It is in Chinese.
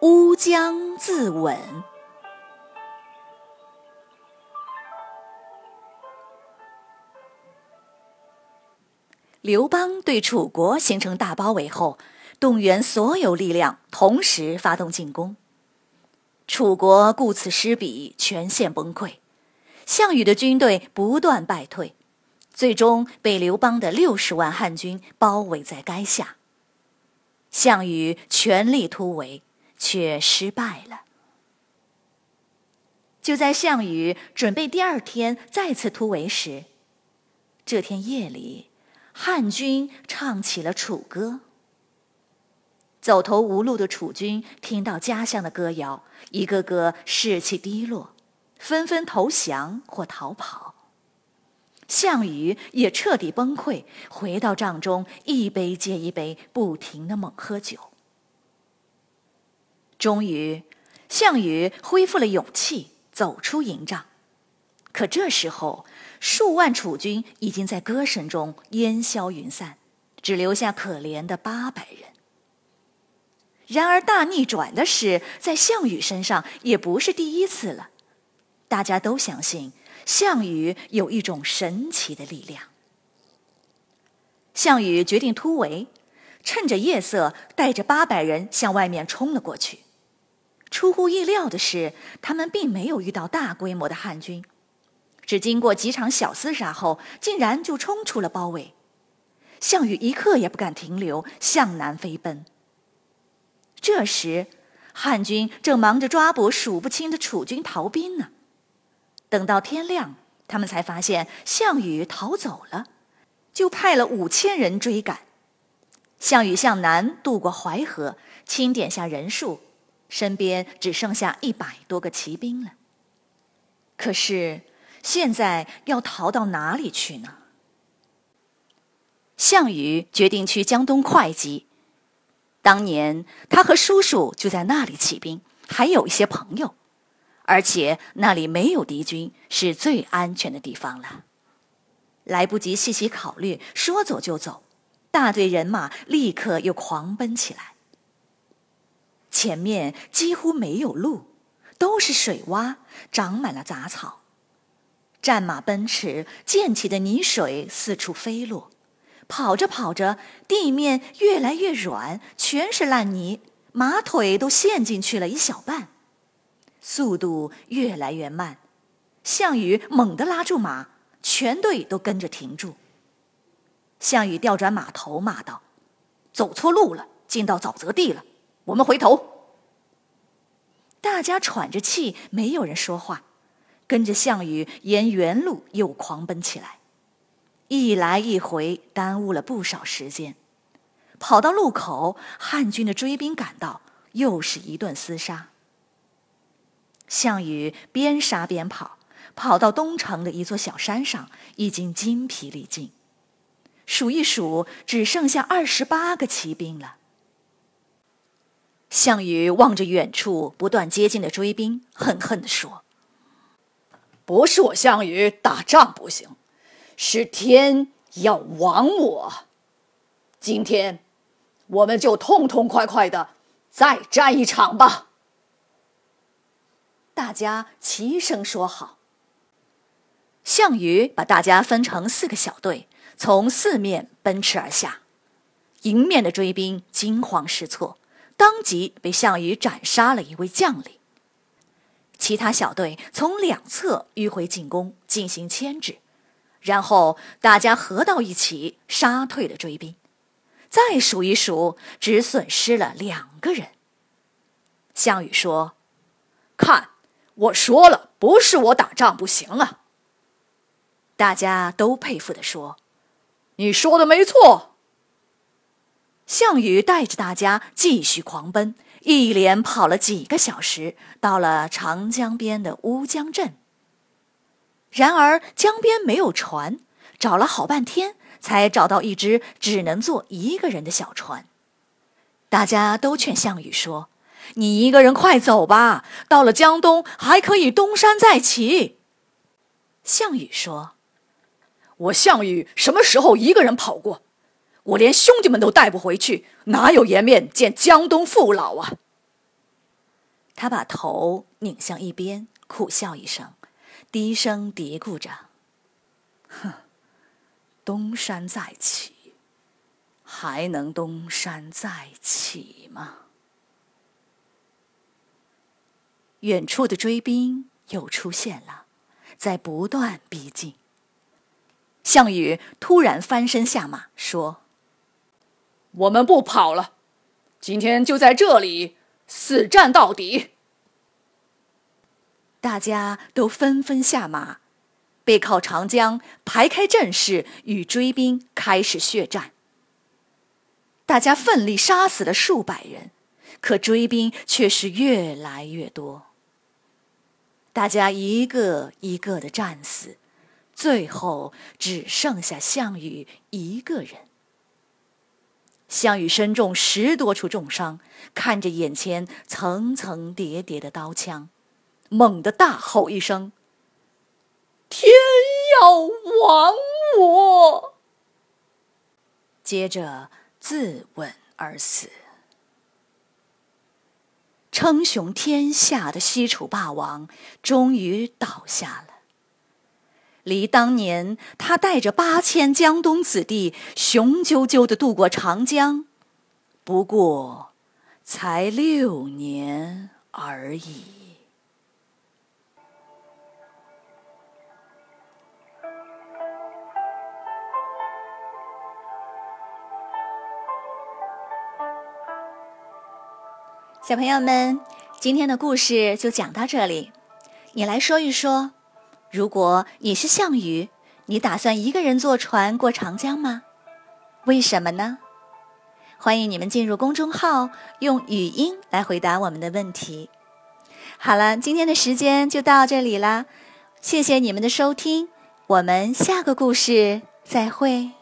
乌江自刎》。刘邦对楚国形成大包围后，动员所有力量，同时发动进攻。楚国顾此失彼，全线崩溃。项羽的军队不断败退。最终被刘邦的六十万汉军包围在垓下。项羽全力突围，却失败了。就在项羽准备第二天再次突围时，这天夜里，汉军唱起了楚歌。走投无路的楚军听到家乡的歌谣，一个个士气低落，纷纷投降或逃跑。项羽也彻底崩溃，回到帐中，一杯接一杯，不停的猛喝酒。终于，项羽恢复了勇气，走出营帐。可这时候，数万楚军已经在歌声中烟消云散，只留下可怜的八百人。然而，大逆转的事在项羽身上也不是第一次了。大家都相信。项羽有一种神奇的力量。项羽决定突围，趁着夜色，带着八百人向外面冲了过去。出乎意料的是，他们并没有遇到大规模的汉军，只经过几场小厮杀后，竟然就冲出了包围。项羽一刻也不敢停留，向南飞奔。这时，汉军正忙着抓捕数不清的楚军逃兵呢。等到天亮，他们才发现项羽逃走了，就派了五千人追赶。项羽向南渡过淮河，清点下人数，身边只剩下一百多个骑兵了。可是现在要逃到哪里去呢？项羽决定去江东会稽。当年他和叔叔就在那里起兵，还有一些朋友。而且那里没有敌军，是最安全的地方了。来不及细细考虑，说走就走，大队人马立刻又狂奔起来。前面几乎没有路，都是水洼，长满了杂草。战马奔驰，溅起的泥水四处飞落。跑着跑着，地面越来越软，全是烂泥，马腿都陷进去了一小半。速度越来越慢，项羽猛地拉住马，全队都跟着停住。项羽调转马头，骂道：“走错路了，进到沼泽地了，我们回头。”大家喘着气，没有人说话，跟着项羽沿原路又狂奔起来。一来一回，耽误了不少时间。跑到路口，汉军的追兵赶到，又是一顿厮杀。项羽边杀边跑，跑到东城的一座小山上，已经筋疲力尽。数一数，只剩下二十八个骑兵了。项羽望着远处不断接近的追兵，恨恨地说：“不是我项羽打仗不行，是天要亡我。今天，我们就痛痛快快的再战一场吧。”大家齐声说好。项羽把大家分成四个小队，从四面奔驰而下。迎面的追兵惊慌失措，当即被项羽斩杀了一位将领。其他小队从两侧迂回进攻，进行牵制，然后大家合到一起，杀退了追兵。再数一数，只损失了两个人。项羽说：“看。”我说了，不是我打仗不行啊！大家都佩服地说：“你说的没错。”项羽带着大家继续狂奔，一连跑了几个小时，到了长江边的乌江镇。然而江边没有船，找了好半天，才找到一只只能坐一个人的小船。大家都劝项羽说：“你一个人快走吧，到了江东还可以东山再起。”项羽说：“我项羽什么时候一个人跑过？我连兄弟们都带不回去，哪有颜面见江东父老啊？”他把头拧向一边，苦笑一声，低声嘀咕着：“哼，东山再起。”还能东山再起吗？远处的追兵又出现了，在不断逼近。项羽突然翻身下马，说：“我们不跑了，今天就在这里死战到底。”大家都纷纷下马，背靠长江，排开阵势，与追兵开始血战。大家奋力杀死了数百人，可追兵却是越来越多。大家一个一个的战死，最后只剩下项羽一个人。项羽身中十多处重伤，看着眼前层层叠叠的刀枪，猛地大吼一声：“天要亡我！”接着。自刎而死，称雄天下的西楚霸王终于倒下了。离当年他带着八千江东子弟雄赳赳的渡过长江，不过才六年而已。小朋友们，今天的故事就讲到这里。你来说一说，如果你是项羽，你打算一个人坐船过长江吗？为什么呢？欢迎你们进入公众号，用语音来回答我们的问题。好了，今天的时间就到这里啦，谢谢你们的收听，我们下个故事再会。